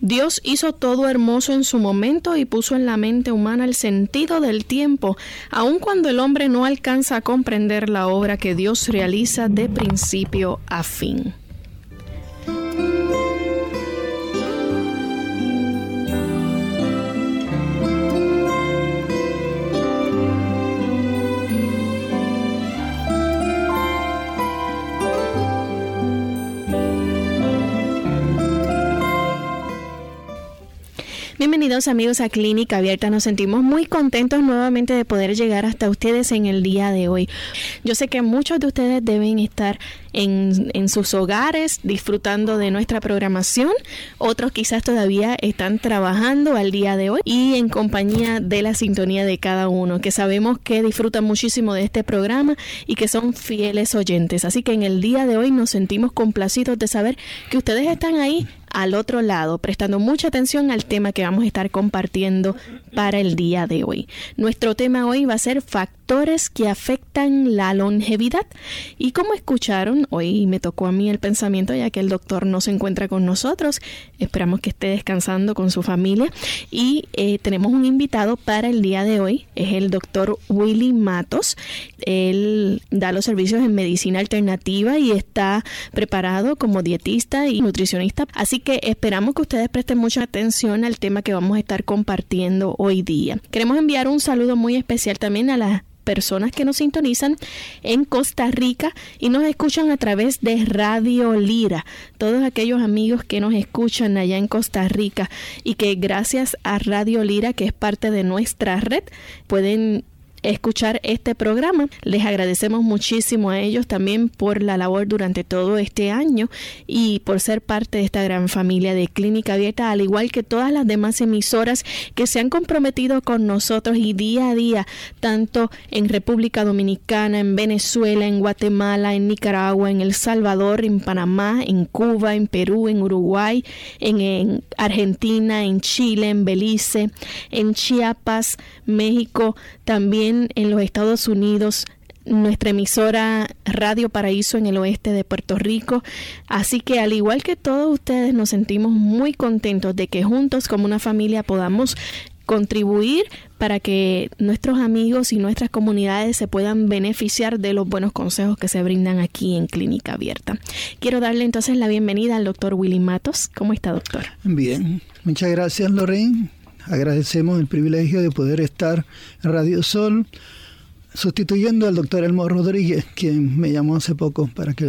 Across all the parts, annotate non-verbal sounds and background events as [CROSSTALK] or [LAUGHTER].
Dios hizo todo hermoso en su momento y puso en la mente humana el sentido del tiempo, aun cuando el hombre no alcanza a comprender la obra que Dios realiza de principio a fin. Bienvenidos amigos a Clínica Abierta. Nos sentimos muy contentos nuevamente de poder llegar hasta ustedes en el día de hoy. Yo sé que muchos de ustedes deben estar en, en sus hogares disfrutando de nuestra programación. Otros quizás todavía están trabajando al día de hoy y en compañía de la sintonía de cada uno, que sabemos que disfrutan muchísimo de este programa y que son fieles oyentes. Así que en el día de hoy nos sentimos complacidos de saber que ustedes están ahí al otro lado, prestando mucha atención al tema que vamos a estar compartiendo para el día de hoy. Nuestro tema hoy va a ser factores que afectan la longevidad. Y como escucharon, hoy me tocó a mí el pensamiento ya que el doctor no se encuentra con nosotros. Esperamos que esté descansando con su familia. Y eh, tenemos un invitado para el día de hoy, es el doctor Willy Matos. Él da los servicios en medicina alternativa y está preparado como dietista y nutricionista. Así que esperamos que ustedes presten mucha atención al tema que vamos a estar compartiendo hoy día. Queremos enviar un saludo muy especial también a las personas que nos sintonizan en Costa Rica y nos escuchan a través de Radio Lira. Todos aquellos amigos que nos escuchan allá en Costa Rica y que gracias a Radio Lira, que es parte de nuestra red, pueden escuchar este programa. Les agradecemos muchísimo a ellos también por la labor durante todo este año y por ser parte de esta gran familia de Clínica Abierta, al igual que todas las demás emisoras que se han comprometido con nosotros y día a día, tanto en República Dominicana, en Venezuela, en Guatemala, en Nicaragua, en El Salvador, en Panamá, en Cuba, en Perú, en Uruguay, en, en Argentina, en Chile, en Belice, en Chiapas, México, también en los Estados Unidos, nuestra emisora Radio Paraíso en el oeste de Puerto Rico. Así que al igual que todos ustedes nos sentimos muy contentos de que juntos como una familia podamos contribuir para que nuestros amigos y nuestras comunidades se puedan beneficiar de los buenos consejos que se brindan aquí en Clínica Abierta. Quiero darle entonces la bienvenida al doctor Willy Matos. ¿Cómo está, doctor? Bien, muchas gracias, Lorraine. Agradecemos el privilegio de poder estar en Radio Sol sustituyendo al doctor Elmo Rodríguez, quien me llamó hace poco para que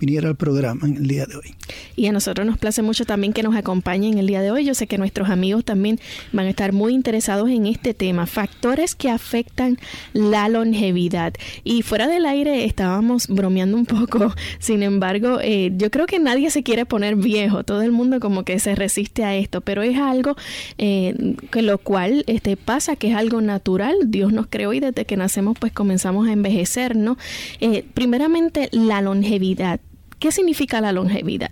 viniera al programa en el día de hoy. Y a nosotros nos place mucho también que nos acompañen el día de hoy. Yo sé que nuestros amigos también van a estar muy interesados en este tema, factores que afectan la longevidad. Y fuera del aire estábamos bromeando un poco, [LAUGHS] sin embargo, eh, yo creo que nadie se quiere poner viejo, todo el mundo como que se resiste a esto, pero es algo eh, que lo cual este, pasa, que es algo natural, Dios nos creó y desde que nacemos pues comenzamos a envejecer, ¿no? Eh, primeramente, la longevidad. ¿Qué significa la longevidad?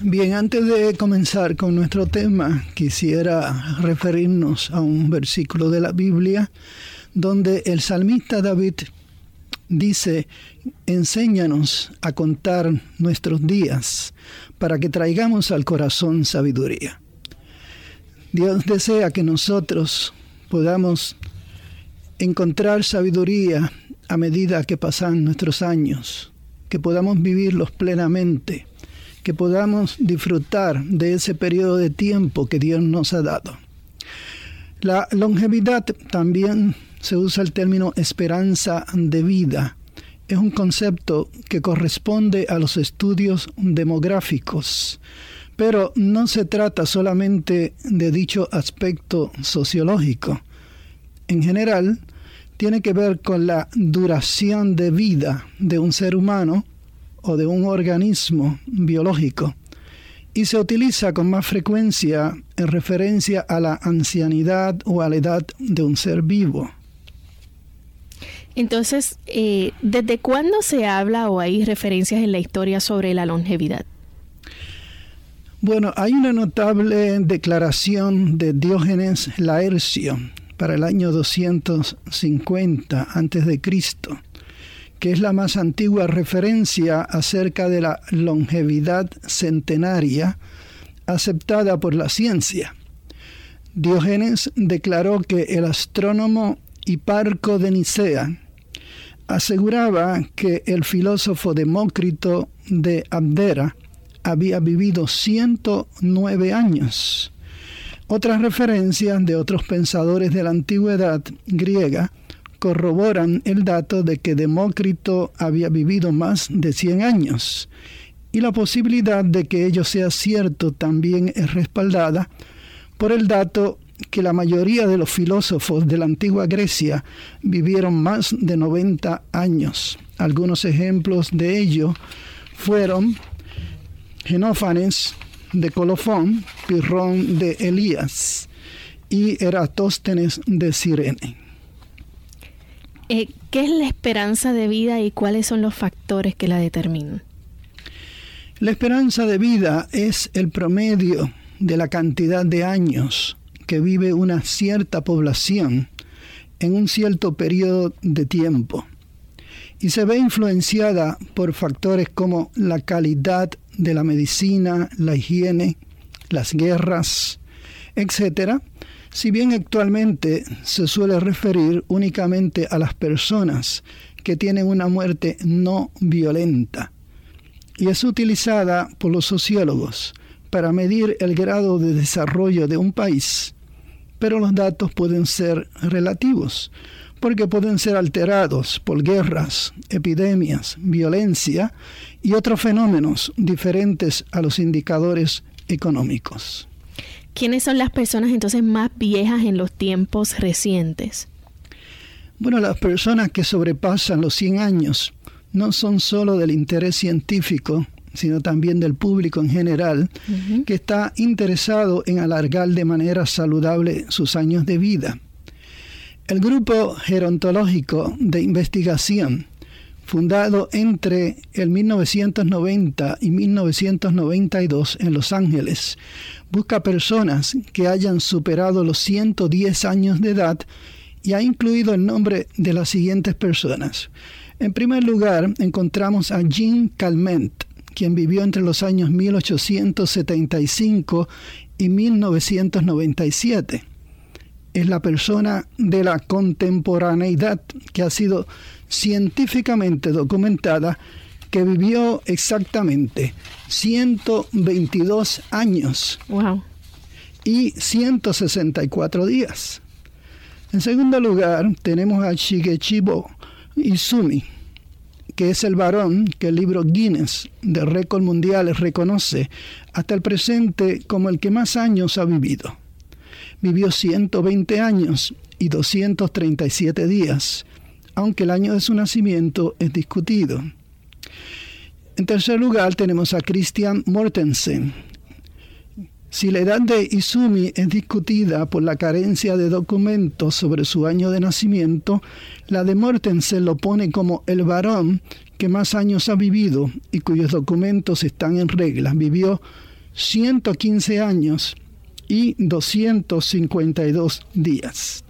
Bien, antes de comenzar con nuestro tema, quisiera referirnos a un versículo de la Biblia donde el salmista David dice, enséñanos a contar nuestros días para que traigamos al corazón sabiduría. Dios desea que nosotros podamos encontrar sabiduría a medida que pasan nuestros años, que podamos vivirlos plenamente, que podamos disfrutar de ese periodo de tiempo que Dios nos ha dado. La longevidad también se usa el término esperanza de vida. Es un concepto que corresponde a los estudios demográficos, pero no se trata solamente de dicho aspecto sociológico. En general, tiene que ver con la duración de vida de un ser humano o de un organismo biológico y se utiliza con más frecuencia en referencia a la ancianidad o a la edad de un ser vivo. Entonces, eh, ¿desde cuándo se habla o hay referencias en la historia sobre la longevidad? Bueno, hay una notable declaración de Diógenes Laercio para el año 250 a.C., que es la más antigua referencia acerca de la longevidad centenaria aceptada por la ciencia. Diógenes declaró que el astrónomo Hiparco de Nicea aseguraba que el filósofo Demócrito de Abdera había vivido 109 años. Otras referencias de otros pensadores de la antigüedad griega corroboran el dato de que Demócrito había vivido más de 100 años, y la posibilidad de que ello sea cierto también es respaldada por el dato que la mayoría de los filósofos de la antigua Grecia vivieron más de 90 años. Algunos ejemplos de ello fueron Genófanes de Colofón, Pirrón de Elías y Eratóstenes de Sirene. Eh, ¿Qué es la esperanza de vida y cuáles son los factores que la determinan? La esperanza de vida es el promedio de la cantidad de años que vive una cierta población en un cierto periodo de tiempo y se ve influenciada por factores como la calidad de la medicina, la higiene, las guerras, etc., si bien actualmente se suele referir únicamente a las personas que tienen una muerte no violenta, y es utilizada por los sociólogos para medir el grado de desarrollo de un país pero los datos pueden ser relativos, porque pueden ser alterados por guerras, epidemias, violencia y otros fenómenos diferentes a los indicadores económicos. ¿Quiénes son las personas entonces más viejas en los tiempos recientes? Bueno, las personas que sobrepasan los 100 años no son solo del interés científico, sino también del público en general, que está interesado en alargar de manera saludable sus años de vida. El grupo gerontológico de investigación, fundado entre el 1990 y 1992 en Los Ángeles, busca personas que hayan superado los 110 años de edad y ha incluido el nombre de las siguientes personas. En primer lugar, encontramos a Jean Calment, quien vivió entre los años 1875 y 1997. Es la persona de la contemporaneidad que ha sido científicamente documentada que vivió exactamente 122 años y 164 días. En segundo lugar, tenemos a Shigechibo Izumi, que es el varón que el libro Guinness de récord mundiales reconoce hasta el presente como el que más años ha vivido. Vivió 120 años y 237 días, aunque el año de su nacimiento es discutido. En tercer lugar tenemos a Christian Mortensen, si la edad de Izumi es discutida por la carencia de documentos sobre su año de nacimiento, la de Mortensen lo pone como el varón que más años ha vivido y cuyos documentos están en regla. Vivió 115 años y 252 días.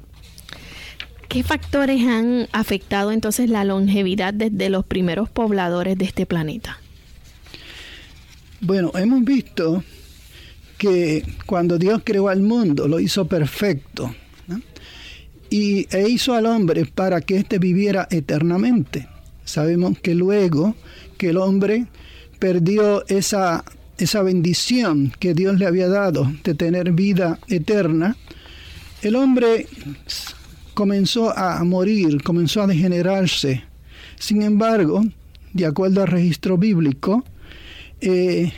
¿Qué factores han afectado entonces la longevidad desde los primeros pobladores de este planeta? Bueno, hemos visto que cuando Dios creó al mundo lo hizo perfecto y e hizo al hombre para que éste viviera eternamente. Sabemos que luego que el hombre perdió esa, esa bendición que Dios le había dado de tener vida eterna, el hombre comenzó a morir, comenzó a degenerarse. Sin embargo, de acuerdo al registro bíblico, eh,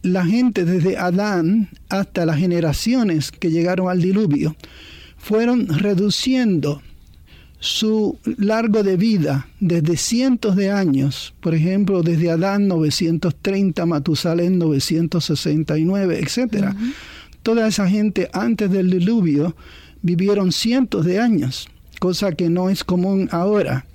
la gente desde Adán hasta las generaciones que llegaron al diluvio fueron reduciendo su largo de vida desde cientos de años, por ejemplo, desde Adán 930, Matusalén 969, etc. Toda esa gente antes del diluvio vivieron cientos de años, cosa que no es común ahora.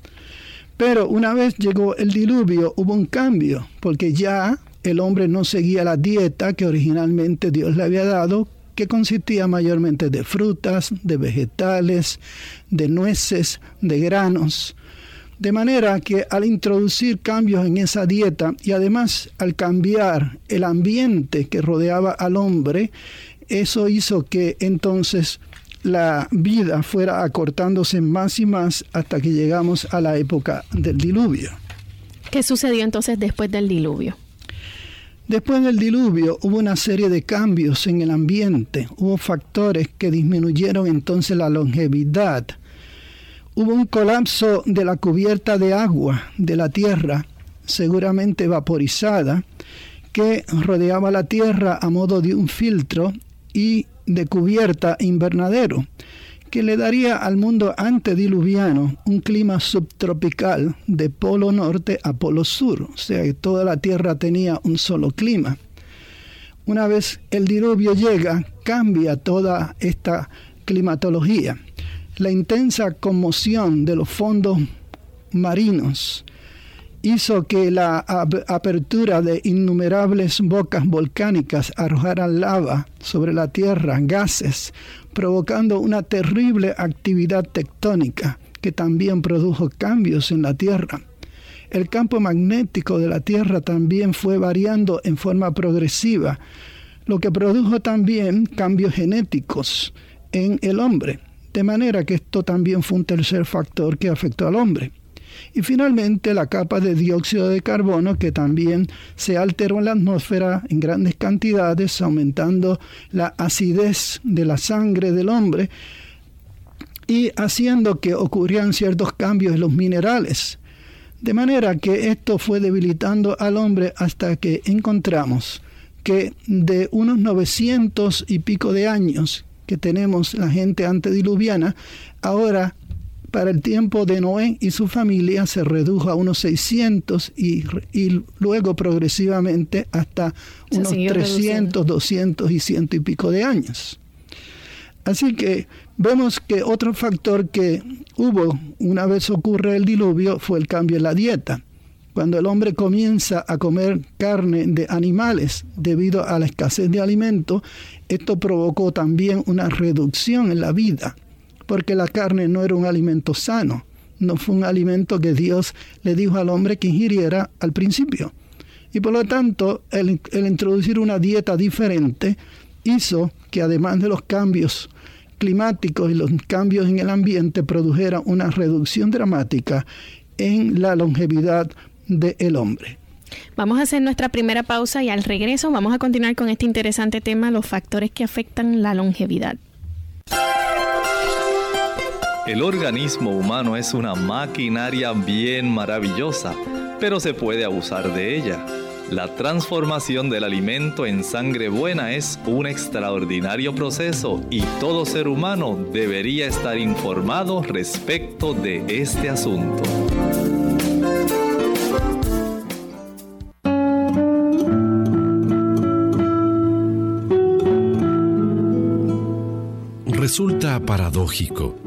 Pero una vez llegó el diluvio hubo un cambio, porque ya el hombre no seguía la dieta que originalmente Dios le había dado, que consistía mayormente de frutas, de vegetales, de nueces, de granos. De manera que al introducir cambios en esa dieta y además al cambiar el ambiente que rodeaba al hombre, eso hizo que entonces la vida fuera acortándose más y más hasta que llegamos a la época del diluvio. ¿Qué sucedió entonces después del diluvio? Después del diluvio hubo una serie de cambios en el ambiente, hubo factores que disminuyeron entonces la longevidad. Hubo un colapso de la cubierta de agua de la tierra, seguramente vaporizada, que rodeaba la tierra a modo de un filtro y de cubierta invernadero, que le daría al mundo antediluviano un clima subtropical de polo norte a polo sur, o sea que toda la tierra tenía un solo clima. Una vez el diluvio llega, cambia toda esta climatología. La intensa conmoción de los fondos marinos hizo que la apertura de innumerables bocas volcánicas arrojaran lava sobre la Tierra, gases, provocando una terrible actividad tectónica que también produjo cambios en la Tierra. El campo magnético de la Tierra también fue variando en forma progresiva, lo que produjo también cambios genéticos en el hombre, de manera que esto también fue un tercer factor que afectó al hombre. Y finalmente la capa de dióxido de carbono que también se alteró en la atmósfera en grandes cantidades, aumentando la acidez de la sangre del hombre y haciendo que ocurrieran ciertos cambios en los minerales. De manera que esto fue debilitando al hombre hasta que encontramos que de unos 900 y pico de años que tenemos la gente antediluviana, ahora para el tiempo de Noé y su familia se redujo a unos 600 y, y luego progresivamente hasta unos 300, 200 y ciento y pico de años. Así que vemos que otro factor que hubo una vez ocurre el diluvio fue el cambio en la dieta. Cuando el hombre comienza a comer carne de animales debido a la escasez de alimento, esto provocó también una reducción en la vida porque la carne no era un alimento sano, no fue un alimento que Dios le dijo al hombre que ingiriera al principio. Y por lo tanto, el, introducir una dieta diferente hizo que además de los cambios climáticos y los cambios en el ambiente produjera una reducción dramática en la longevidad del hombre. Vamos a hacer nuestra primera pausa y al regreso vamos a continuar con este interesante tema, los factores que afectan la longevidad. El organismo humano es una maquinaria bien maravillosa, pero se puede abusar de ella. La transformación del alimento en sangre buena es un extraordinario proceso y todo ser humano debería estar informado respecto de este asunto. Resulta paradójico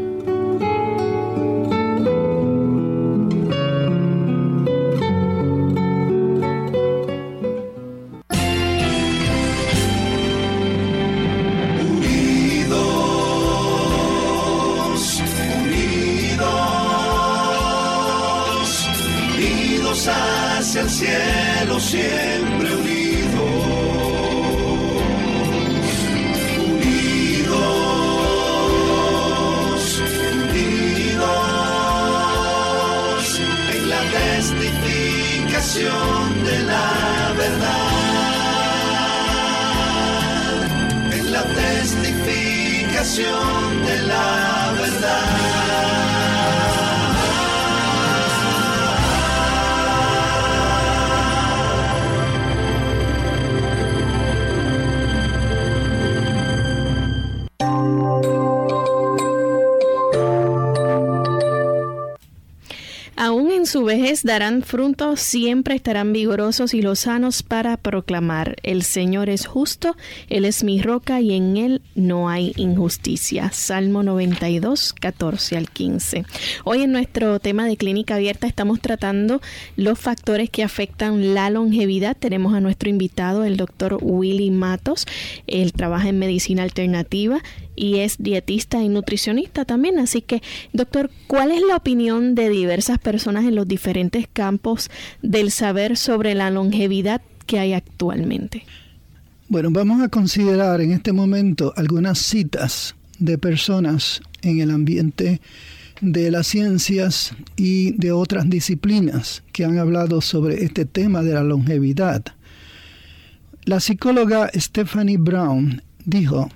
Su darán frutos, siempre estarán vigorosos y lozanos para proclamar, el Señor es justo, Él es mi roca y en Él no hay injusticia. Salmo 92, 14 al 15. Hoy en nuestro tema de clínica abierta estamos tratando los factores que afectan la longevidad. Tenemos a nuestro invitado, el doctor Willy Matos. Él trabaja en medicina alternativa y es dietista y nutricionista también. Así que, doctor, ¿cuál es la opinión de diversas personas en los diferentes campos del saber sobre la longevidad que hay actualmente? Bueno, vamos a considerar en este momento algunas citas de personas en el ambiente de las ciencias y de otras disciplinas que han hablado sobre este tema de la longevidad. La psicóloga Stephanie Brown dijo,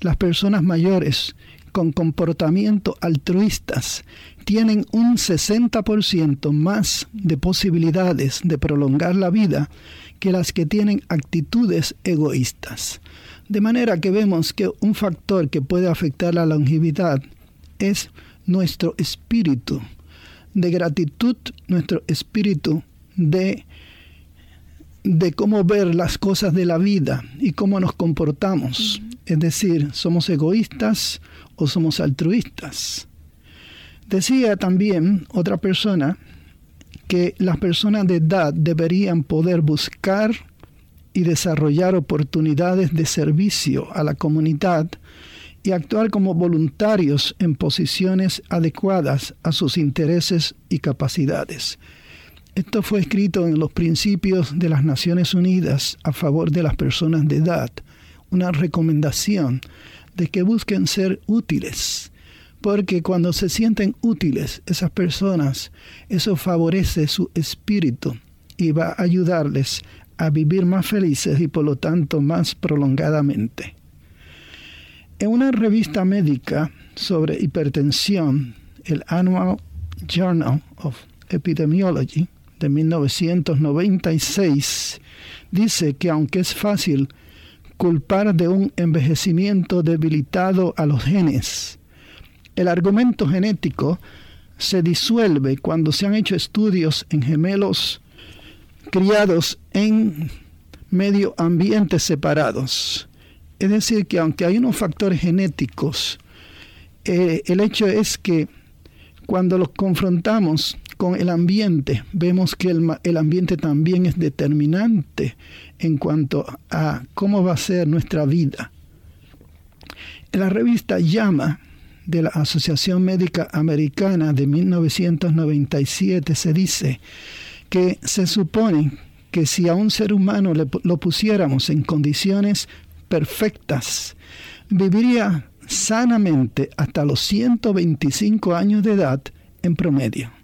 las personas mayores con comportamiento altruistas tienen un 60% más de posibilidades de prolongar la vida que las que tienen actitudes egoístas. De manera que vemos que un factor que puede afectar la longevidad es nuestro espíritu de gratitud, nuestro espíritu de de cómo ver las cosas de la vida y cómo nos comportamos. Es decir, ¿somos egoístas o somos altruistas? Decía también otra persona que las personas de edad deberían poder buscar y desarrollar oportunidades de servicio a la comunidad y actuar como voluntarios en posiciones adecuadas a sus intereses y capacidades. Esto fue escrito en los principios de las Naciones Unidas a favor de las personas de edad, una recomendación de que busquen ser útiles, porque cuando se sienten útiles esas personas, eso favorece su espíritu y va a ayudarles a vivir más felices y por lo tanto más prolongadamente. En una revista médica sobre hipertensión, el Annual Journal of Epidemiology, de 1996 dice que aunque es fácil culpar de un envejecimiento debilitado a los genes, el argumento genético se disuelve cuando se han hecho estudios en gemelos criados en medio ambientes separados. Es decir, que aunque hay unos factores genéticos, eh, el hecho es que cuando los confrontamos con el ambiente, vemos que el, ambiente también es determinante en cuanto a cómo va a ser nuestra vida. En la revista Llama de la Asociación Médica Americana de 1997 se dice que se supone que si a un ser humano lo pusiéramos en condiciones perfectas, viviría sanamente hasta los 125 años de edad en promedio.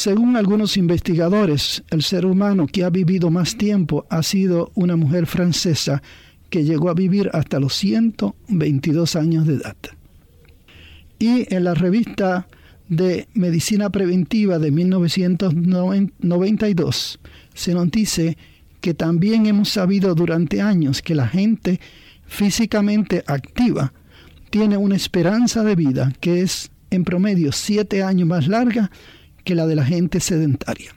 Según algunos investigadores, el ser humano que ha vivido más tiempo ha sido una mujer francesa que llegó a vivir hasta los 122 años de edad. Y en la revista de Medicina Preventiva de 1992 se nos dice que también hemos sabido durante años que la gente físicamente activa tiene una esperanza de vida que es en promedio siete años más larga que la de la gente sedentaria.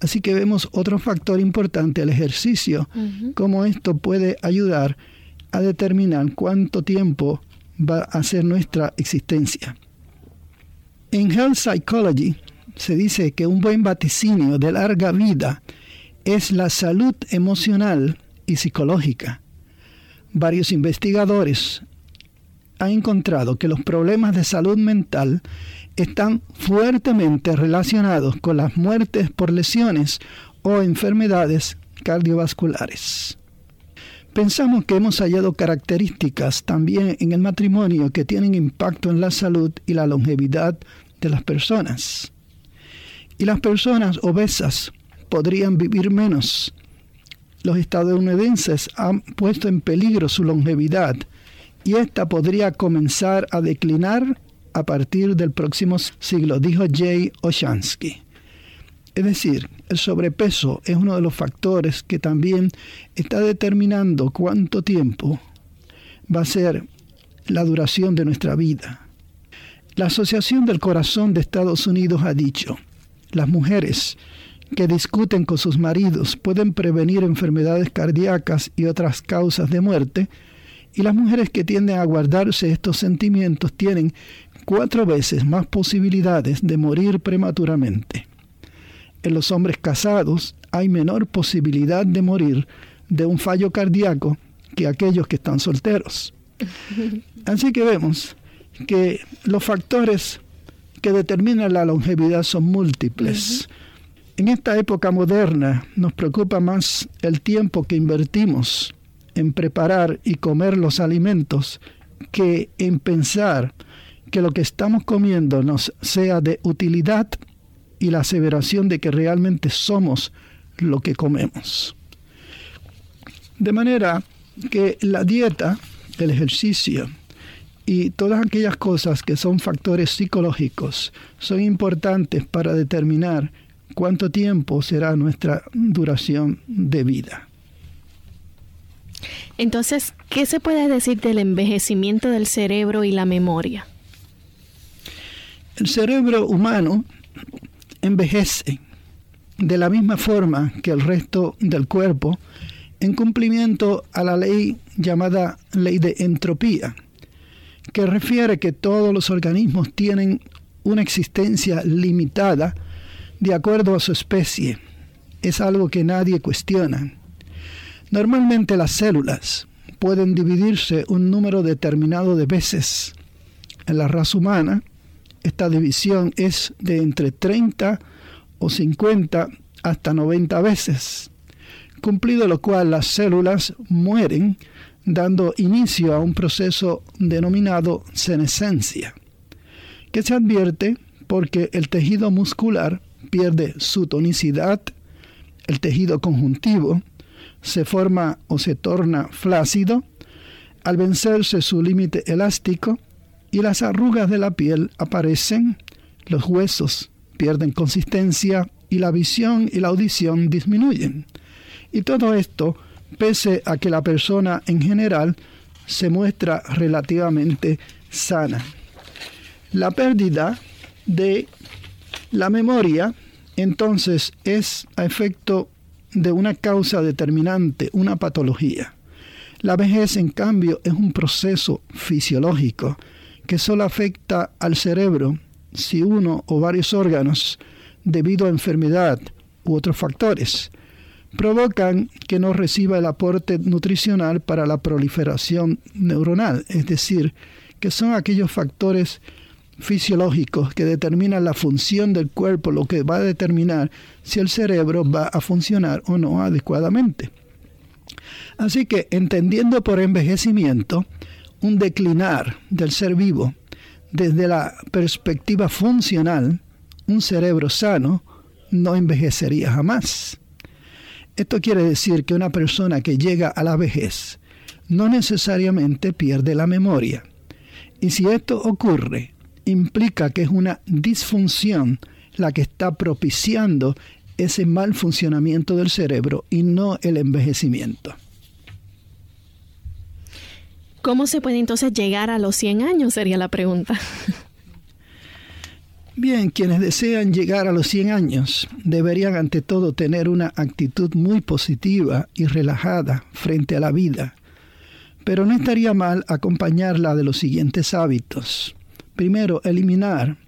Así que vemos otro factor importante, el ejercicio, cómo esto puede ayudar a determinar cuánto tiempo va a ser nuestra existencia. En Health Psychology se dice que un buen vaticinio de larga vida es la salud emocional y psicológica. Varios investigadores han encontrado que los problemas de salud mental están fuertemente relacionados con las muertes por lesiones o enfermedades cardiovasculares. Pensamos que hemos hallado características también en el matrimonio que tienen impacto en la salud y la longevidad de las personas. Y las personas obesas podrían vivir menos. Los estadounidenses han puesto en peligro su longevidad y esta podría comenzar a declinar a partir del próximo siglo, dijo Jay Oshansky. Es decir, el sobrepeso es uno de los factores que también está determinando cuánto tiempo va a ser la duración de nuestra vida. La Asociación del Corazón de Estados Unidos ha dicho, las mujeres que discuten con sus maridos pueden prevenir enfermedades cardíacas y otras causas de muerte, y las mujeres que tienden a guardarse estos sentimientos tienen cuatro veces más posibilidades de morir prematuramente en los hombres casados hay menor posibilidad de morir de un fallo cardíaco que aquellos que están solteros. [LAUGHS] Así que vemos que los factores que determinan la longevidad son múltiples. En esta época moderna nos preocupa más el tiempo que invertimos en preparar y comer los alimentos que en pensar que lo que estamos comiendo nos sea de utilidad y la aseveración de que realmente somos lo que comemos. De manera que la dieta, el ejercicio y todas aquellas cosas que son factores psicológicos son importantes para determinar cuánto tiempo será nuestra duración de vida. Entonces, ¿qué se puede decir del envejecimiento del cerebro y la memoria? El cerebro humano envejece de la misma forma que el resto del cuerpo en cumplimiento a la ley llamada ley de entropía, que refiere que todos los organismos tienen una existencia limitada de acuerdo a su especie. Es algo que nadie cuestiona. Normalmente las células pueden dividirse un número determinado de veces. En la raza humana, esta división es de entre 30 o 50 hasta 90 veces, cumplido lo cual las células mueren dando inicio a un proceso denominado senescencia, que se advierte porque el tejido muscular pierde su tonicidad, el tejido conjuntivo se forma o se torna flácido, al vencerse su límite elástico, y las arrugas de la piel aparecen, los huesos pierden consistencia y la visión y la audición disminuyen. Y todo esto pese a que la persona en general se muestra relativamente sana. La pérdida de la memoria entonces es a efecto de una causa determinante, una patología. La vejez, en cambio, es un proceso fisiológico que solo afecta al cerebro si uno o varios órganos, debido a enfermedad u otros factores, provocan que no reciba el aporte nutricional para la proliferación neuronal, es decir, que son aquellos factores fisiológicos que determinan la función del cuerpo, lo que va a determinar si el cerebro va a funcionar o no adecuadamente. Así que entendiendo por envejecimiento, un declinar del ser vivo desde la perspectiva funcional, un cerebro sano no envejecería jamás. Esto quiere decir que una persona que llega a la vejez no necesariamente pierde la memoria. Y si esto ocurre, implica que es una disfunción la que está propiciando ese mal funcionamiento del cerebro y no el envejecimiento. ¿Cómo se puede entonces llegar a los 100 años? Sería la pregunta. Bien, quienes desean llegar a los 100 años deberían ante todo tener una actitud muy positiva y relajada frente a la vida, Pero no estaría mal acompañarla de los siguientes hábitos. Primero, eliminar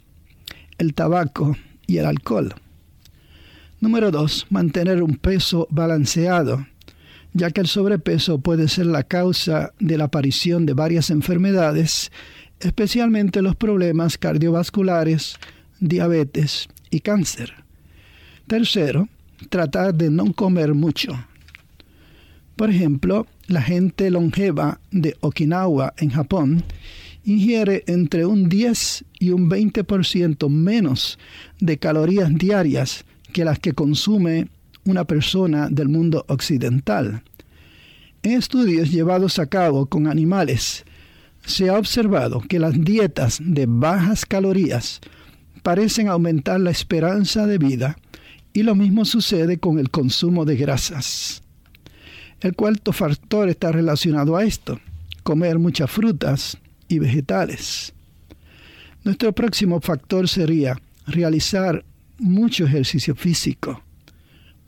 el tabaco y el alcohol. Número dos, mantener un peso balanceado, ya que el sobrepeso puede ser la causa de la aparición de varias enfermedades, especialmente los problemas cardiovasculares, diabetes y cáncer. Tercero, tratar de no comer mucho. Por ejemplo, la gente longeva de Okinawa en Japón ingiere entre un 10 y un 20% menos de calorías diarias que las que consume una persona del mundo occidental. En estudios llevados a cabo con animales, se ha observado que las dietas de bajas calorías parecen aumentar la esperanza de vida y lo mismo sucede con el consumo de grasas. El cuarto factor está relacionado a esto, comer muchas frutas y vegetales. Nuestro próximo factor sería realizar mucho ejercicio físico.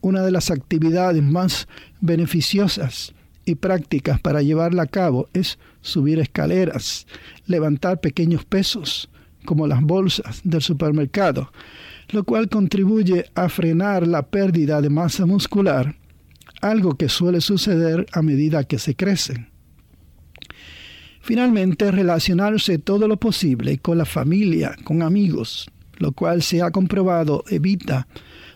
Una de las actividades más beneficiosas y prácticas para llevarla a cabo es subir escaleras, levantar pequeños pesos, como las bolsas del supermercado, lo cual contribuye a frenar la pérdida de masa muscular, algo que suele suceder a medida que se crece. Finalmente, relacionarse todo lo posible con la familia, con amigos, lo cual se ha comprobado evita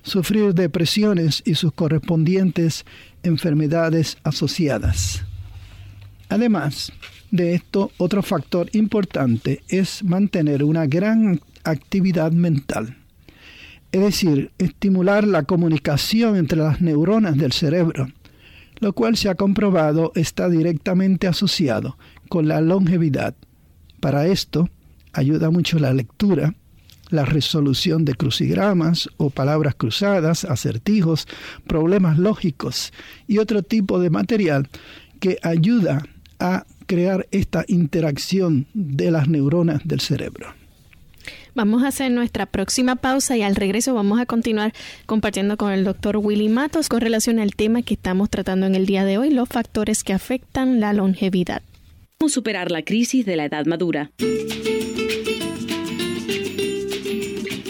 sufrir depresiones y sus correspondientes enfermedades asociadas. Además de esto, otro factor importante es mantener una gran actividad mental es decir, estimular la comunicación entre las neuronas del cerebro, lo cual se ha comprobado está directamente asociado con la longevidad. Para esto ayuda mucho la lectura, la resolución de crucigramas o palabras cruzadas, acertijos, problemas lógicos y otro tipo de material que ayuda a crear esta interacción de las neuronas del cerebro. Vamos a hacer nuestra próxima pausa y al regreso vamos a continuar compartiendo con el doctor Willy Matos con relación al tema que estamos tratando en el día de hoy, los factores que afectan la longevidad. ¿Cómo superar la crisis de la edad madura?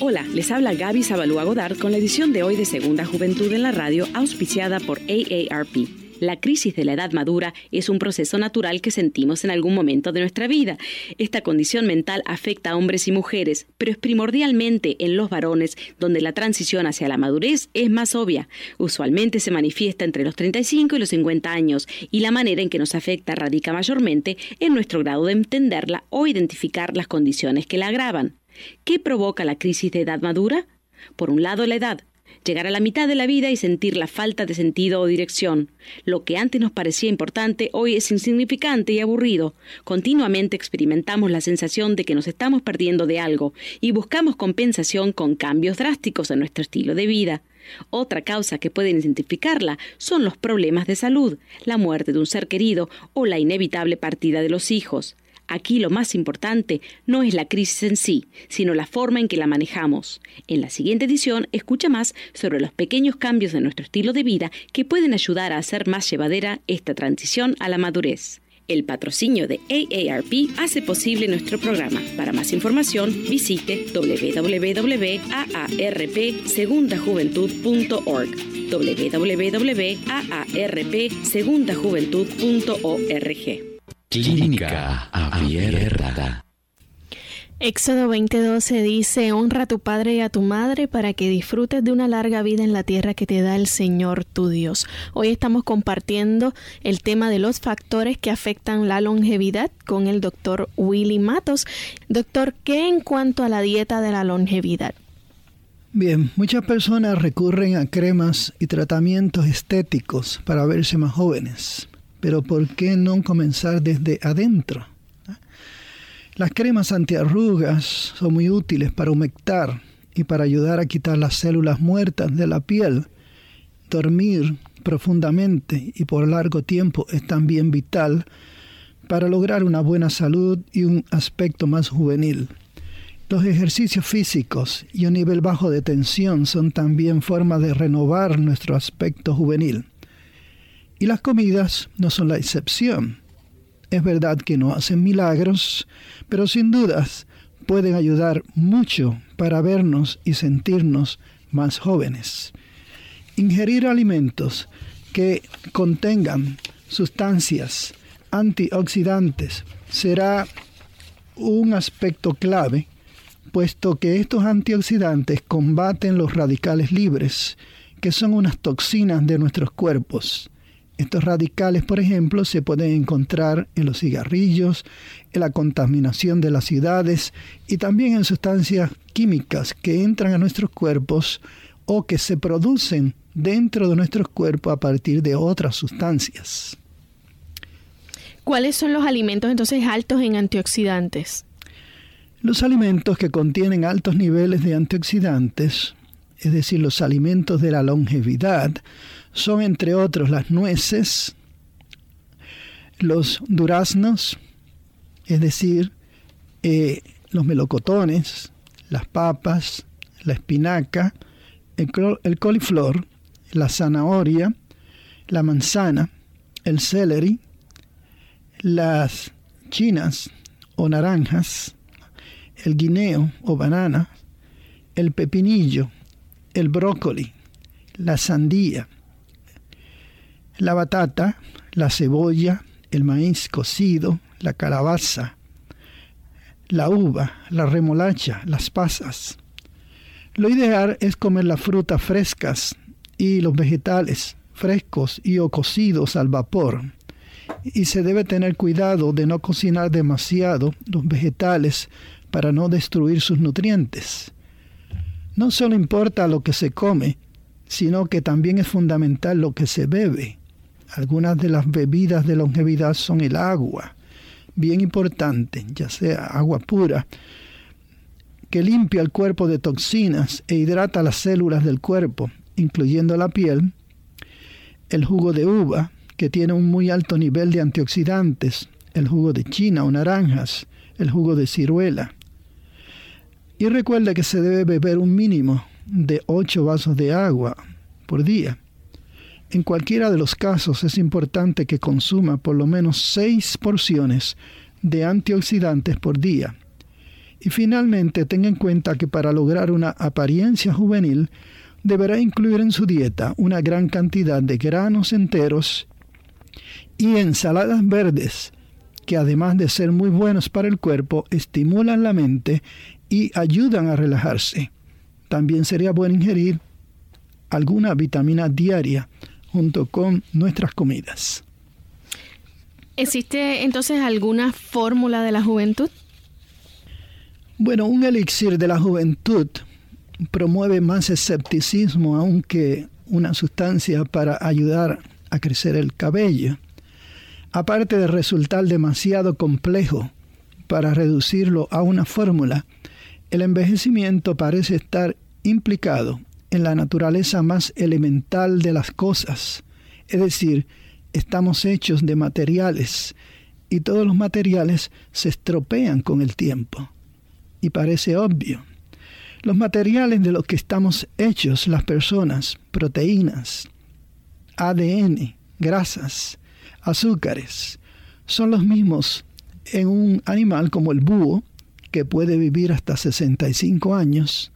Hola, les habla Gaby Zabalúa Godard con la edición de hoy de Segunda Juventud en la Radio, auspiciada por AARP. La crisis de la edad madura es un proceso natural que sentimos en algún momento de nuestra vida. Esta condición mental afecta a hombres y mujeres, pero es primordialmente en los varones donde la transición hacia la madurez es más obvia. Usualmente se manifiesta entre los 35 y los 50 años y la manera en que nos afecta radica mayormente en nuestro grado de entenderla o identificar las condiciones que la agravan. ¿Qué provoca la crisis de edad madura? Por un lado, la edad, llegar a la mitad de la vida y sentir la falta de sentido o dirección. Lo que antes nos parecía importante hoy es insignificante y aburrido. Continuamente experimentamos la sensación de que nos estamos perdiendo de algo y buscamos compensación con cambios drásticos en nuestro estilo de vida. Otra causa que pueden identificarla son los problemas de salud, la muerte de un ser querido o la inevitable partida de los hijos. Aquí lo más importante no es la crisis en sí, sino la forma en que la manejamos. En la siguiente edición escucha más sobre los pequeños cambios de nuestro estilo de vida que pueden ayudar a hacer más llevadera esta transición a la madurez. El patrocinio de AARP hace posible nuestro programa. Para más información, visite www.aarpsegundajuventud.org www.aarpsegundajuventud.org Clínica Abierta. Éxodo 20:12 dice, honra a tu padre y a tu madre para que disfrutes de una larga vida en la tierra que te da el Señor tu Dios. Hoy estamos compartiendo el tema de los factores que afectan la longevidad con el doctor Willy Matos. Doctor, ¿qué en cuanto a la dieta de la longevidad? Bien, muchas personas recurren a cremas y tratamientos estéticos para verse más jóvenes pero ¿por qué no comenzar desde adentro? Las cremas antiarrugas son muy útiles para humectar y para ayudar a quitar las células muertas de la piel. Dormir profundamente y por largo tiempo es también vital para lograr una buena salud y un aspecto más juvenil. Los ejercicios físicos y un nivel bajo de tensión son también formas de renovar nuestro aspecto juvenil. Y las comidas no son la excepción. Es verdad que no hacen milagros, pero sin dudas pueden ayudar mucho para vernos y sentirnos más jóvenes. Ingerir alimentos que contengan sustancias antioxidantes será un aspecto clave, puesto que estos antioxidantes combaten los radicales libres, que son unas toxinas de nuestros cuerpos. Estos radicales, por ejemplo, se pueden encontrar en los cigarrillos, en la contaminación de las ciudades y también en sustancias químicas que entran a nuestros cuerpos o que se producen dentro de nuestros cuerpos a partir de otras sustancias. ¿Cuáles son los alimentos entonces altos en antioxidantes? Los alimentos que contienen altos niveles de antioxidantes, es decir, los alimentos de la longevidad, son entre otros las nueces, los duraznos, es decir, eh, los melocotones, las papas, la espinaca, el, el coliflor, la zanahoria, la manzana, el celery, las chinas o naranjas, el guineo o banana, el pepinillo, el brócoli, la sandía, la batata, la cebolla, el maíz cocido, la calabaza, la uva, la remolacha, las pasas. Lo ideal es comer las frutas frescas y los vegetales frescos y o cocidos al vapor y se debe tener cuidado de no cocinar demasiado los vegetales para no destruir sus nutrientes. No solo importa lo que se come, sino que también es fundamental lo que se bebe. Algunas de las bebidas de longevidad son el agua, bien importante, ya sea agua pura, que limpia el cuerpo de toxinas e hidrata las células del cuerpo, incluyendo la piel, el jugo de uva, que tiene un muy alto nivel de antioxidantes, el jugo de china o naranjas, el jugo de ciruela. Y recuerda que se debe beber un mínimo de 8 vasos de agua por día. En cualquiera de los casos es importante que consuma por lo menos 6 porciones de antioxidantes por día. Y finalmente tenga en cuenta que para lograr una apariencia juvenil deberá incluir en su dieta una gran cantidad de granos enteros y ensaladas verdes, que además de ser muy buenos para el cuerpo, estimulan la mente y ayudan a relajarse. También sería bueno ingerir alguna vitamina diaria junto con nuestras comidas. ¿Existe entonces alguna fórmula de la juventud? Bueno, un elixir de la juventud promueve más escepticismo aunque una sustancia para ayudar a crecer el cabello aparte de resultar demasiado complejo para reducirlo a una fórmula, el envejecimiento parece estar implicado en la naturaleza más elemental de las cosas, es decir, estamos hechos de materiales y todos los materiales se estropean con el tiempo. Y parece obvio. Los materiales de los que estamos hechos las personas, proteínas, ADN, grasas, azúcares son los mismos en un animal como el búho, que puede vivir hasta 65 años,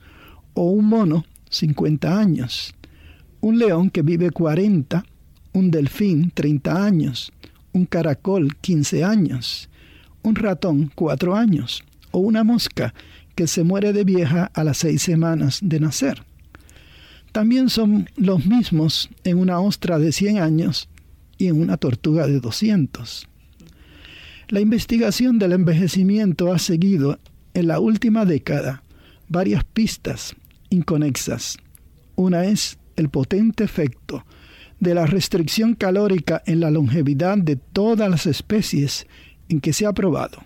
o un mono, 50 años, un león que vive 40, un delfín, 30 años, un caracol, 15 años, un ratón, 4 años, o una mosca que se muere de vieja a las 6 semanas de nacer. También son los mismos en una ostra de 100 años y en una tortuga de 200. La investigación del envejecimiento ha seguido en la última década varias pistas inconexas. Una es el potente efecto de la restricción calórica en la longevidad de todas las especies en que se ha probado.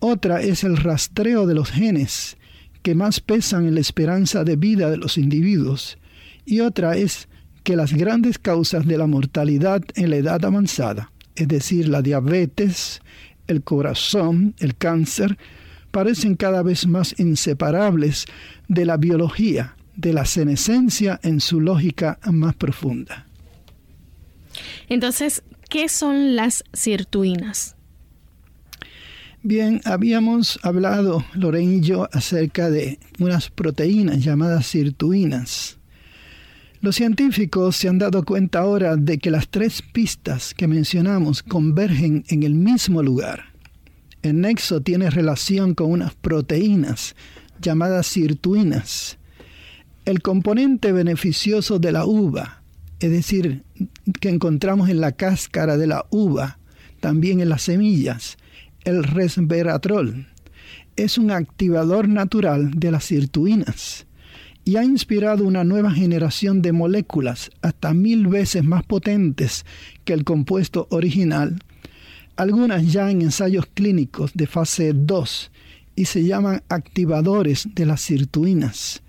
Otra es el rastreo de los genes que más pesan en la esperanza de vida de los individuos. Y otra es que las grandes causas de la mortalidad en la edad avanzada, es decir, la diabetes, el corazón, el cáncer, parecen cada vez más inseparables de la biología, de la senescencia en su lógica más profunda. Entonces, ¿qué son las sirtuinas? Bien, habíamos hablado, Lorena y yo, acerca de unas proteínas llamadas sirtuinas. Los científicos se han dado cuenta ahora de que las tres pistas que mencionamos convergen en el mismo lugar. El nexo tiene relación con unas proteínas llamadas sirtuinas. El componente beneficioso de la uva, es decir, que encontramos en la cáscara de la uva, también en las semillas, el resveratrol, es un activador natural de las sirtuinas y ha inspirado una nueva generación de moléculas hasta mil veces más potentes que el compuesto original, algunas ya en ensayos clínicos de fase 2 y se llaman activadores de las sirtuinas.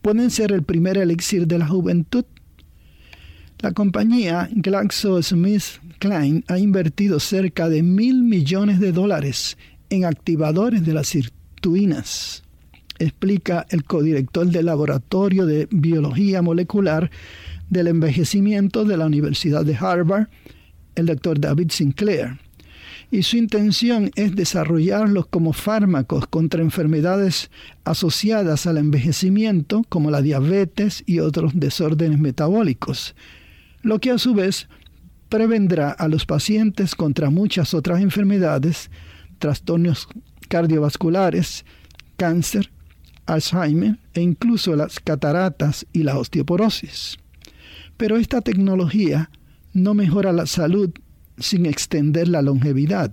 Pueden ser el primer elixir de la juventud. La compañía GlaxoSmithKline ha invertido cerca de mil millones de dólares en activadores de las sirtuinas explica el codirector del Laboratorio de Biología Molecular del Envejecimiento de la Universidad de Harvard, el doctor David Sinclair. Y su intención es desarrollarlos como fármacos contra enfermedades asociadas al envejecimiento, como la diabetes y otros desórdenes metabólicos, lo que a su vez prevendrá a los pacientes contra muchas otras enfermedades, trastornos cardiovasculares, cáncer, Alzheimer e incluso las cataratas y la osteoporosis. Pero esta tecnología no mejora la salud sin extender la longevidad,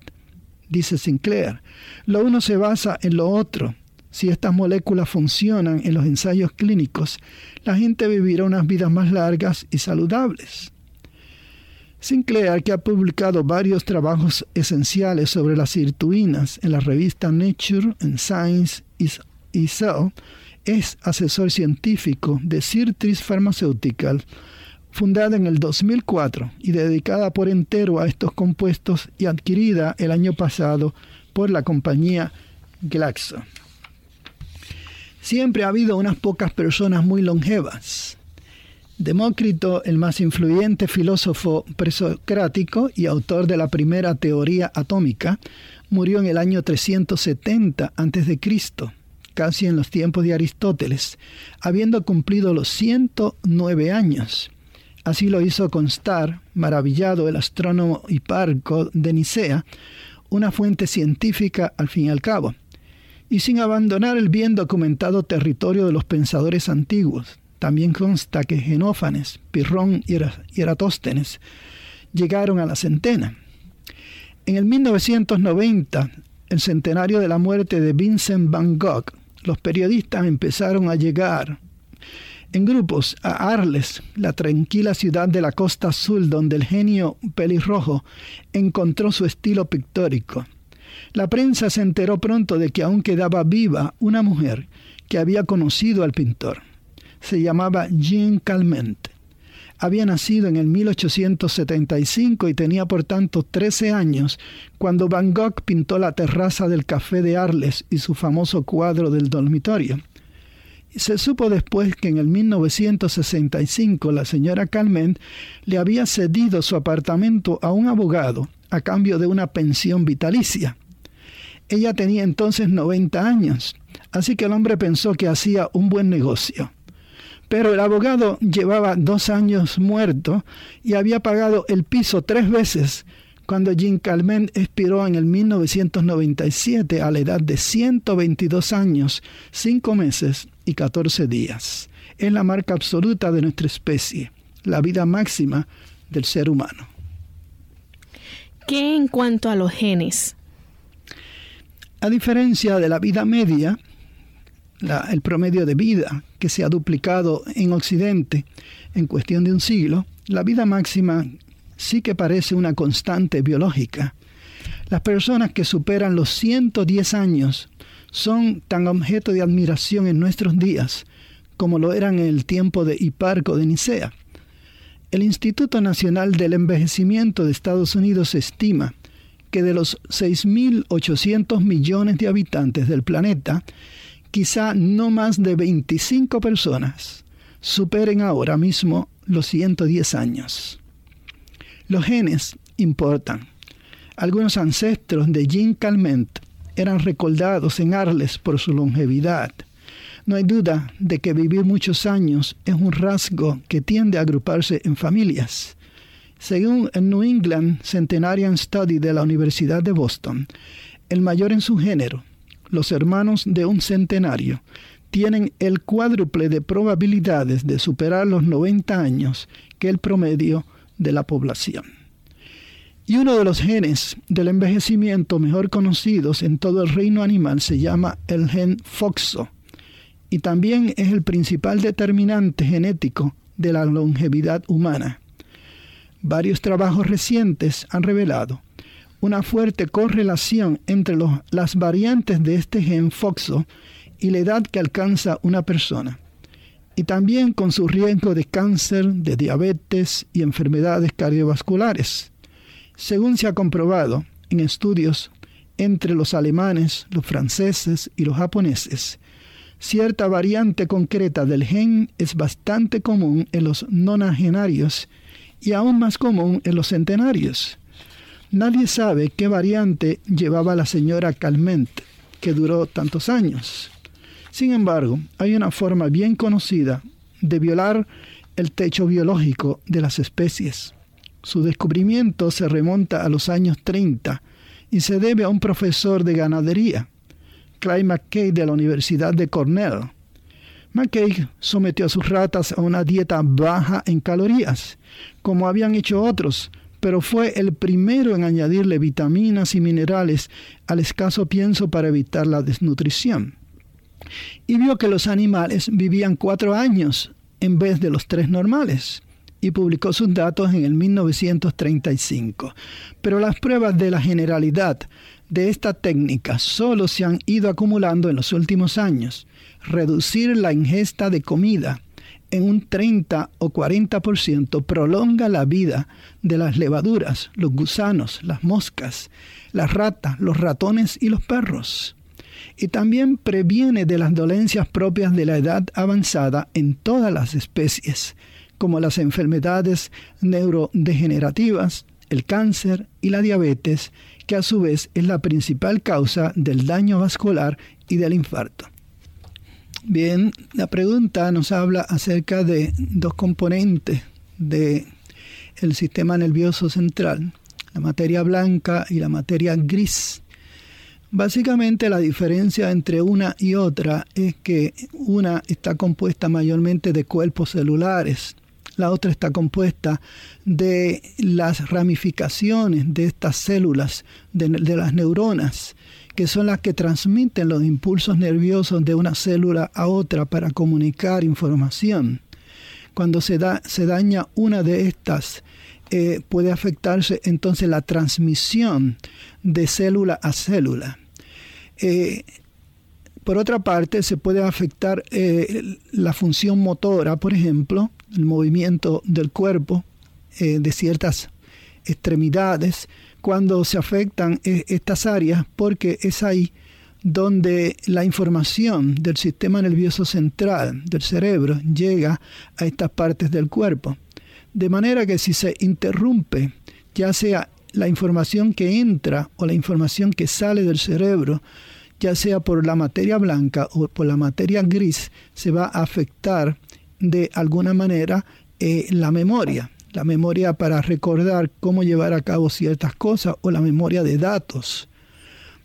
dice Sinclair. Lo uno se basa en lo otro. Si estas moléculas funcionan en los ensayos clínicos, la gente vivirá unas vidas más largas y saludables. Sinclair, que ha publicado varios trabajos esenciales sobre las sirtuinas en la revista Nature and Science is Isao es asesor científico de Sirtris Pharmaceutical, fundada en el 2004 y dedicada por entero a estos compuestos y adquirida el año pasado por la compañía Glaxo. Siempre ha habido unas pocas personas muy longevas. Demócrito, el más influyente filósofo presocrático y autor de la primera teoría atómica, murió en el año 370 a.C casi en los tiempos de Aristóteles, habiendo cumplido los 109 años. Así lo hizo constar, maravillado el astrónomo Hiparco de Nicea, una fuente científica al fin y al cabo, y sin abandonar el bien documentado territorio de los pensadores antiguos. También consta que Genófanes, Pirrón y Eratóstenes llegaron a la centena. En el 1990, el centenario de la muerte de Vincent van Gogh, los periodistas empezaron a llegar en grupos a Arles, la tranquila ciudad de la costa azul donde el genio pelirrojo encontró su estilo pictórico. La prensa se enteró pronto de que aún quedaba viva una mujer que había conocido al pintor. Se llamaba Jean Calment había nacido en el 1875 y tenía por tanto 13 años cuando Van Gogh pintó la terraza del Café de Arles y su famoso cuadro del dormitorio. Se supo después que en el 1965 la señora Calment le había cedido su apartamento a un abogado a cambio de una pensión vitalicia. Ella tenía entonces 90 años, así que el hombre pensó que hacía un buen negocio. Pero el abogado llevaba dos años muerto y había pagado el piso tres veces cuando Jean Calment expiró en el 1997 a la edad de 122 años, 5 meses y 14 días. Es la marca absoluta de nuestra especie, la vida máxima del ser humano. ¿Qué en cuanto a los genes? A diferencia de la vida media, el promedio de vida que se ha duplicado en Occidente en cuestión de un siglo, la vida máxima sí que parece una constante biológica. Las personas que superan los 110 años son tan objeto de admiración en nuestros días como lo eran en el tiempo de Hiparco de Nicea. El Instituto Nacional del Envejecimiento de Estados Unidos estima que de los 6.800 millones de habitantes del planeta, quizá no más de 25 personas superen ahora mismo los 110 años. Los genes importan. Algunos ancestros de Jean Calment eran recordados en Arles por su longevidad. No hay duda de que vivir muchos años es un rasgo que tiende a agruparse en familias. Según el New England Centenarian Study de la Universidad de Boston, el mayor en su género, los hermanos de un centenario, tienen el cuádruple de probabilidades de superar los 90 años que el promedio de la población. Y uno de los genes del envejecimiento mejor conocidos en todo el reino animal se llama el gen FOXO, y también es el principal determinante genético de la longevidad humana. Varios trabajos recientes han revelado una fuerte correlación entre las variantes de este gen FOXO y la edad que alcanza una persona, y también con su riesgo de cáncer, de diabetes y enfermedades cardiovasculares. Según se ha comprobado en estudios entre los alemanes, los franceses y los japoneses, cierta variante concreta del gen es bastante común en los nonagenarios y aún más común en los centenarios. Nadie sabe qué variante llevaba la señora Calment, que duró tantos años. Sin embargo, hay una forma bien conocida de violar el techo biológico de las especies. Su descubrimiento se remonta a los años 30 y se debe a un profesor de ganadería, Clay McKay de la Universidad de Cornell. McKay sometió a sus ratas a una dieta baja en calorías, como habían hecho otros, pero fue el primero en añadirle vitaminas y minerales al escaso pienso para evitar la desnutrición. Y vio que los animales vivían cuatro años en vez de los tres normales y publicó sus datos en el 1935. Pero las pruebas de la generalidad de esta técnica solo se han ido acumulando en los últimos años. Reducir la ingesta de comida en un 30 o 40% prolonga la vida de las levaduras, los gusanos, las moscas, las ratas, los ratones y los perros. Y también previene de las dolencias propias de la edad avanzada en todas las especies, como las enfermedades neurodegenerativas, el cáncer y la diabetes, que a su vez es la principal causa del daño vascular y del infarto. Bien, la pregunta nos habla acerca de dos componentes del el sistema nervioso central, la materia blanca y la materia gris. Básicamente la diferencia entre una y otra es que una está compuesta mayormente de cuerpos celulares, la otra está compuesta de las ramificaciones de estas células, de, las neuronas, que son las que transmiten los impulsos nerviosos de una célula a otra para comunicar información. Cuando se, da, se daña una de estas, eh, puede afectarse entonces la transmisión de célula a célula. Eh, por otra parte, se puede afectar eh, la función motora, por ejemplo, el movimiento del cuerpo eh, de ciertas extremidades, cuando se afectan estas áreas, porque es ahí donde la información del sistema nervioso central del cerebro llega a estas partes del cuerpo. De manera que si se interrumpe, ya sea la información que entra o la información que sale del cerebro, ya sea por la materia blanca o por la materia gris, se va a afectar de alguna manera eh, la memoria, la memoria para recordar cómo llevar a cabo ciertas cosas o la memoria de datos.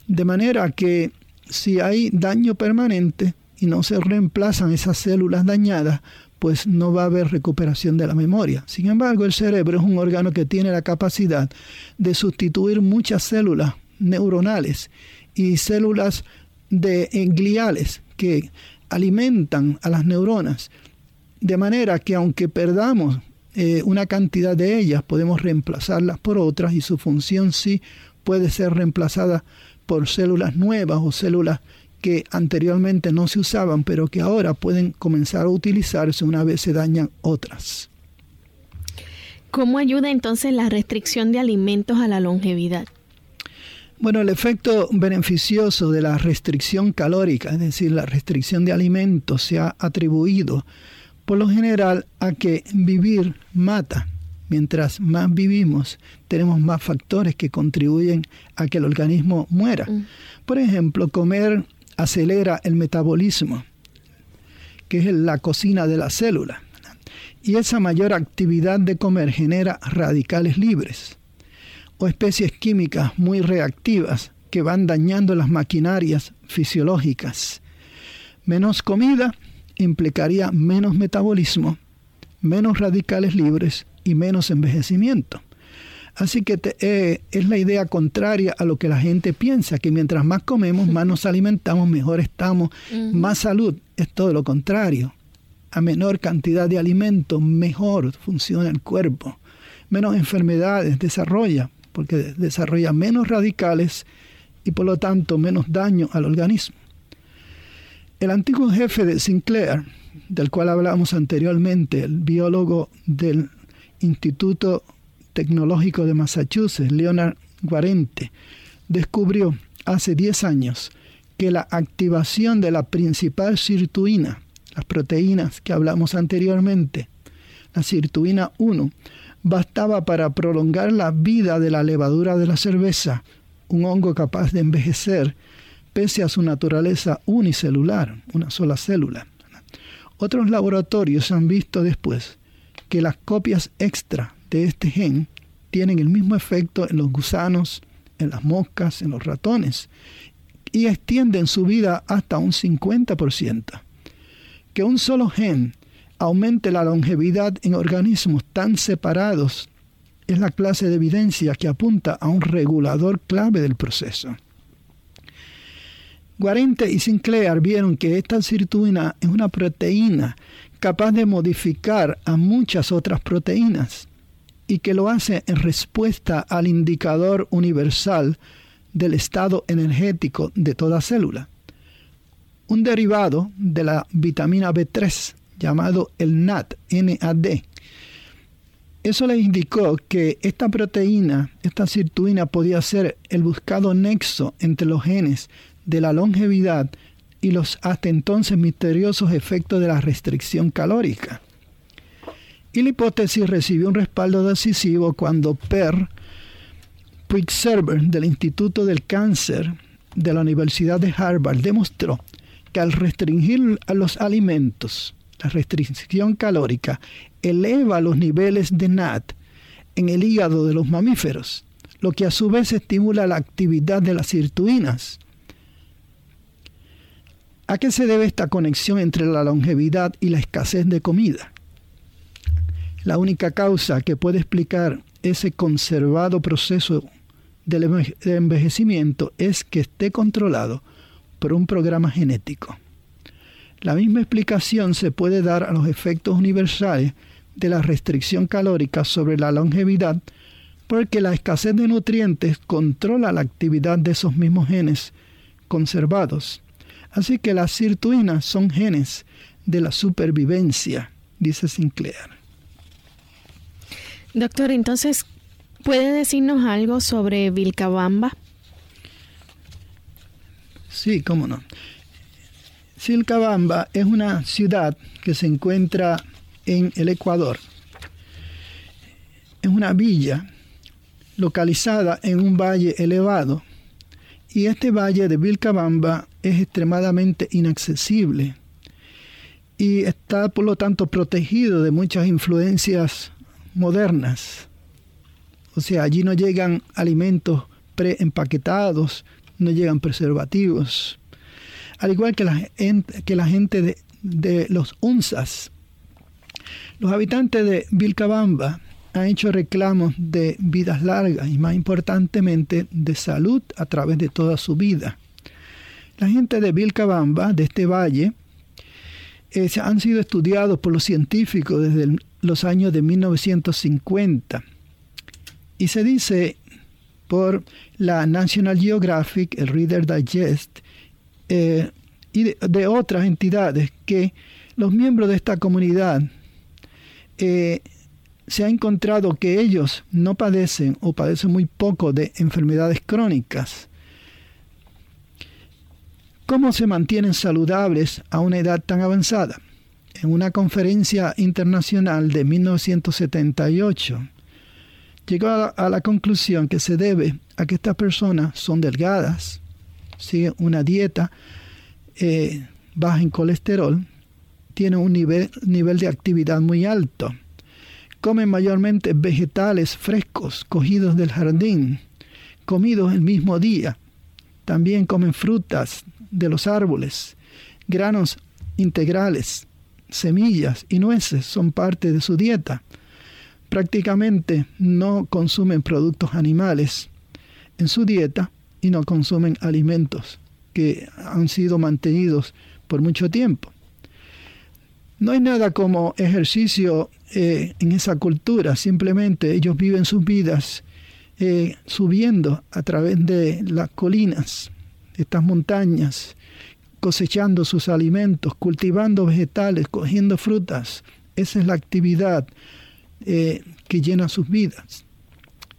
De manera que si hay daño permanente y no se reemplazan esas células dañadas, pues no va a haber recuperación de la memoria. Sin embargo, el cerebro es un órgano que tiene la capacidad de sustituir muchas células neuronales y células de gliales que alimentan a las neuronas. De manera que aunque perdamos eh, una cantidad de ellas, podemos reemplazarlas por otras y su función sí puede ser reemplazada por células nuevas o células que anteriormente no se usaban, pero que ahora pueden comenzar a utilizarse una vez se dañan otras. ¿Cómo ayuda entonces la restricción de alimentos a la longevidad? Bueno, el efecto beneficioso de la restricción calórica, es decir, la restricción de alimentos, se ha atribuido por lo general a que vivir mata, mientras más vivimos, tenemos más factores que contribuyen a que el organismo muera. Mm. Por ejemplo, comer acelera el metabolismo, que es la cocina de la célula. Y esa mayor actividad de comer genera radicales libres o especies químicas muy reactivas que van dañando las maquinarias fisiológicas. Menos comida implicaría menos metabolismo, menos radicales libres y menos envejecimiento. Así que eh, es la idea contraria a lo que la gente piensa, que mientras más comemos, más nos alimentamos, mejor estamos, más salud. Es todo lo contrario. A menor cantidad de alimento, mejor funciona el cuerpo. Menos enfermedades desarrolla, porque desarrolla menos radicales y por lo tanto menos daño al organismo. El antiguo jefe de Sinclair, del cual hablamos anteriormente, el biólogo del Instituto Tecnológico de Massachusetts, Leonard Guarente, descubrió hace 10 años que la activación de la principal sirtuina, las proteínas que hablamos anteriormente, la sirtuina 1, bastaba para prolongar la vida de la levadura de la cerveza, un hongo capaz de envejecer pese a su naturaleza unicelular, una sola célula. Otros laboratorios han visto después que las copias extra de este gen tienen el mismo efecto en los gusanos, en las moscas, en los ratones, y extienden su vida hasta un 50%. Que un solo gen aumente la longevidad en organismos tan separados es la clase de evidencia que apunta a un regulador clave del proceso. Guarente y Sinclair vieron que esta sirtuina es una proteína capaz de modificar a muchas otras proteínas y que lo hace en respuesta al indicador universal del estado energético de toda célula. Un derivado de la vitamina B3 llamado el NAD, NAD. Eso le indicó que esta proteína, esta sirtuina, podía ser el buscado nexo entre los genes de la longevidad y los hasta entonces misteriosos efectos de la restricción calórica. Y la hipótesis recibió un respaldo decisivo cuando Per Puigserver del Instituto del Cáncer de la Universidad de Harvard demostró que al restringir a los alimentos, la restricción calórica eleva los niveles de NAT en el hígado de los mamíferos, lo que a su vez estimula la actividad de las sirtuinas, ¿A qué se debe esta conexión entre la longevidad y la escasez de comida? La única causa que puede explicar ese conservado proceso de envejecimiento es que esté controlado por un programa genético. La misma explicación se puede dar a los efectos universales de la restricción calórica sobre la longevidad porque la escasez de nutrientes controla la actividad de esos mismos genes conservados Así que las sirtuinas son genes de la supervivencia, dice Sinclair. Doctor, entonces, ¿puede decirnos algo sobre Vilcabamba? Sí, cómo no. Vilcabamba es una ciudad que se encuentra en el Ecuador. Es una villa localizada en un valle elevado y este valle de Vilcabamba es extremadamente inaccesible y está por lo tanto protegido de muchas influencias modernas. O sea, allí no llegan alimentos preempaquetados, no llegan preservativos. Al igual que la, gente de, de los UNSAS. Los habitantes de Vilcabamba ha hecho reclamos de vidas largas y más importantemente de salud a través de toda su vida. La gente de Vilcabamba, de este valle, han sido estudiados por los científicos desde los años de 1950 y se dice por la National Geographic, el Reader Digest eh, y de, otras entidades que los miembros de esta comunidad eh, se ha encontrado que ellos no padecen o padecen muy poco de enfermedades crónicas. ¿Cómo se mantienen saludables a una edad tan avanzada? En una conferencia internacional de 1978, llegó a la, conclusión que se debe a que estas personas son delgadas, siguen una dieta eh, baja en colesterol, tienen un nivel, nivel de actividad muy alto, comen mayormente vegetales frescos cogidos del jardín, comidos el mismo día, también comen frutas de los árboles, granos integrales, semillas y nueces son parte de su dieta. Prácticamente no consumen productos animales en su dieta y no consumen alimentos que han sido mantenidos por mucho tiempo. No hay nada como ejercicio eh, en esa cultura, simplemente ellos viven sus vidas eh, subiendo a través de las colinas, estas montañas, cosechando sus alimentos, cultivando vegetales, cogiendo frutas. Esa es la actividad eh, que llena sus vidas.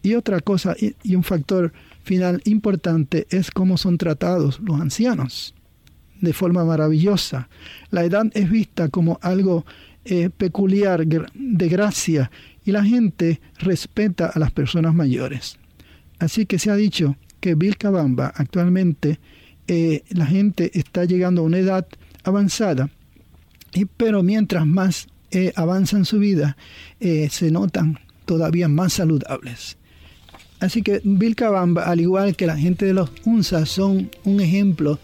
Y otra cosa, y un factor final importante, es cómo son tratados los ancianos de forma maravillosa. La edad es vista como algo eh, peculiar, de gracia, y la gente respeta a las personas mayores. Así que se ha dicho que Vilcabamba actualmente eh, la gente está llegando a una edad avanzada, y, pero mientras más eh, avanza en su vida, eh, se notan todavía más saludables. Así que Vilcabamba, al igual que la gente de los UNSA, son un ejemplo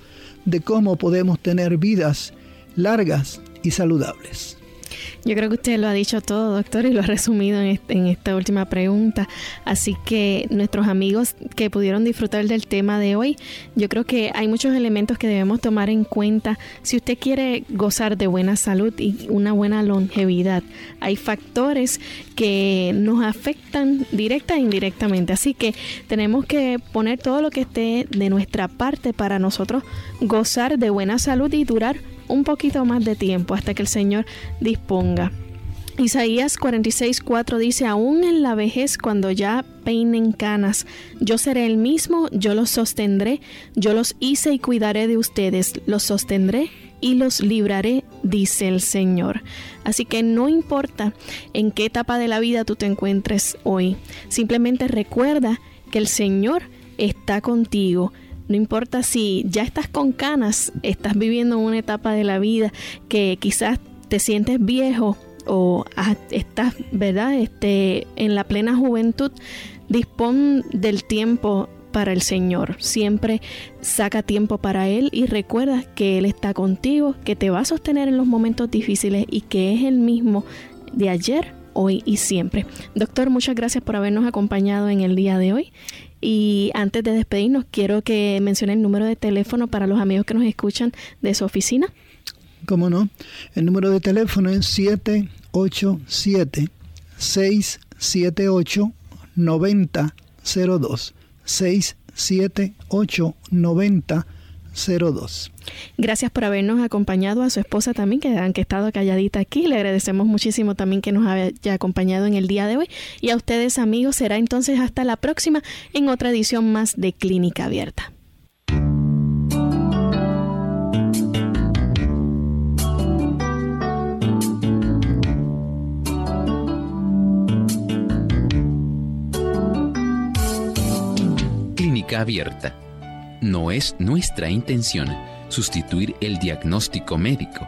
de cómo podemos tener vidas largas y saludables. Yo creo que usted lo ha dicho todo, doctor, y lo ha resumido en, esta última pregunta. Así que nuestros amigos que pudieron disfrutar del tema de hoy, yo creo que hay muchos elementos que debemos tomar en cuenta si usted quiere gozar de buena salud y una buena longevidad. Hay factores que nos afectan directa e indirectamente. Así que tenemos que poner todo lo que esté de nuestra parte para nosotros gozar de buena salud y durar un poquito más de tiempo hasta que el Señor disponga. Isaías 46:4 dice, aún en la vejez cuando ya peinen canas, yo seré el mismo, yo los sostendré, yo los hice y cuidaré de ustedes, los sostendré y los libraré, dice el Señor. Así que no importa en qué etapa de la vida tú te encuentres hoy, simplemente recuerda que el Señor está contigo no importa si ya estás con canas, estás viviendo una etapa de la vida que quizás te sientes viejo o estás, ¿verdad? Este, en la plena juventud, dispón del tiempo para el Señor. Siempre saca tiempo para Él y recuerda que Él está contigo, que te va a sostener en los momentos difíciles y que es el mismo de ayer, hoy y siempre. Doctor, muchas gracias por habernos acompañado en el día de hoy y antes de despedirnos, quiero que mencione el número de teléfono para los amigos que nos escuchan de su oficina. ¿Cómo no? El número de teléfono es 787-678-9002. 678-9002. 02. Gracias por habernos acompañado a su esposa también, que han estado calladita aquí. Le agradecemos muchísimo también que nos haya acompañado en el día de hoy. Y a ustedes, amigos, será entonces hasta la próxima en otra edición más de Clínica Abierta. Clínica Abierta no es nuestra intención sustituir el diagnóstico médico.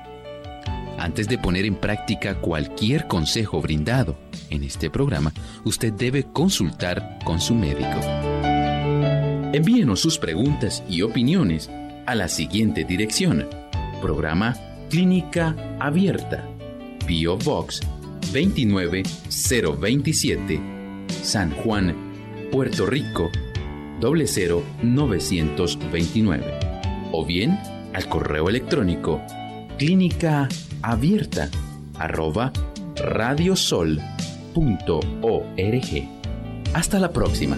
Antes de poner en práctica cualquier consejo brindado en este programa, usted debe consultar con su médico. Envíenos sus preguntas y opiniones a la siguiente dirección. Programa Clínica Abierta. Bio Box 29027. San Juan, Puerto Rico 00929 o bien al correo electrónico clínica abierta arroba radiosol.org. Hasta la próxima.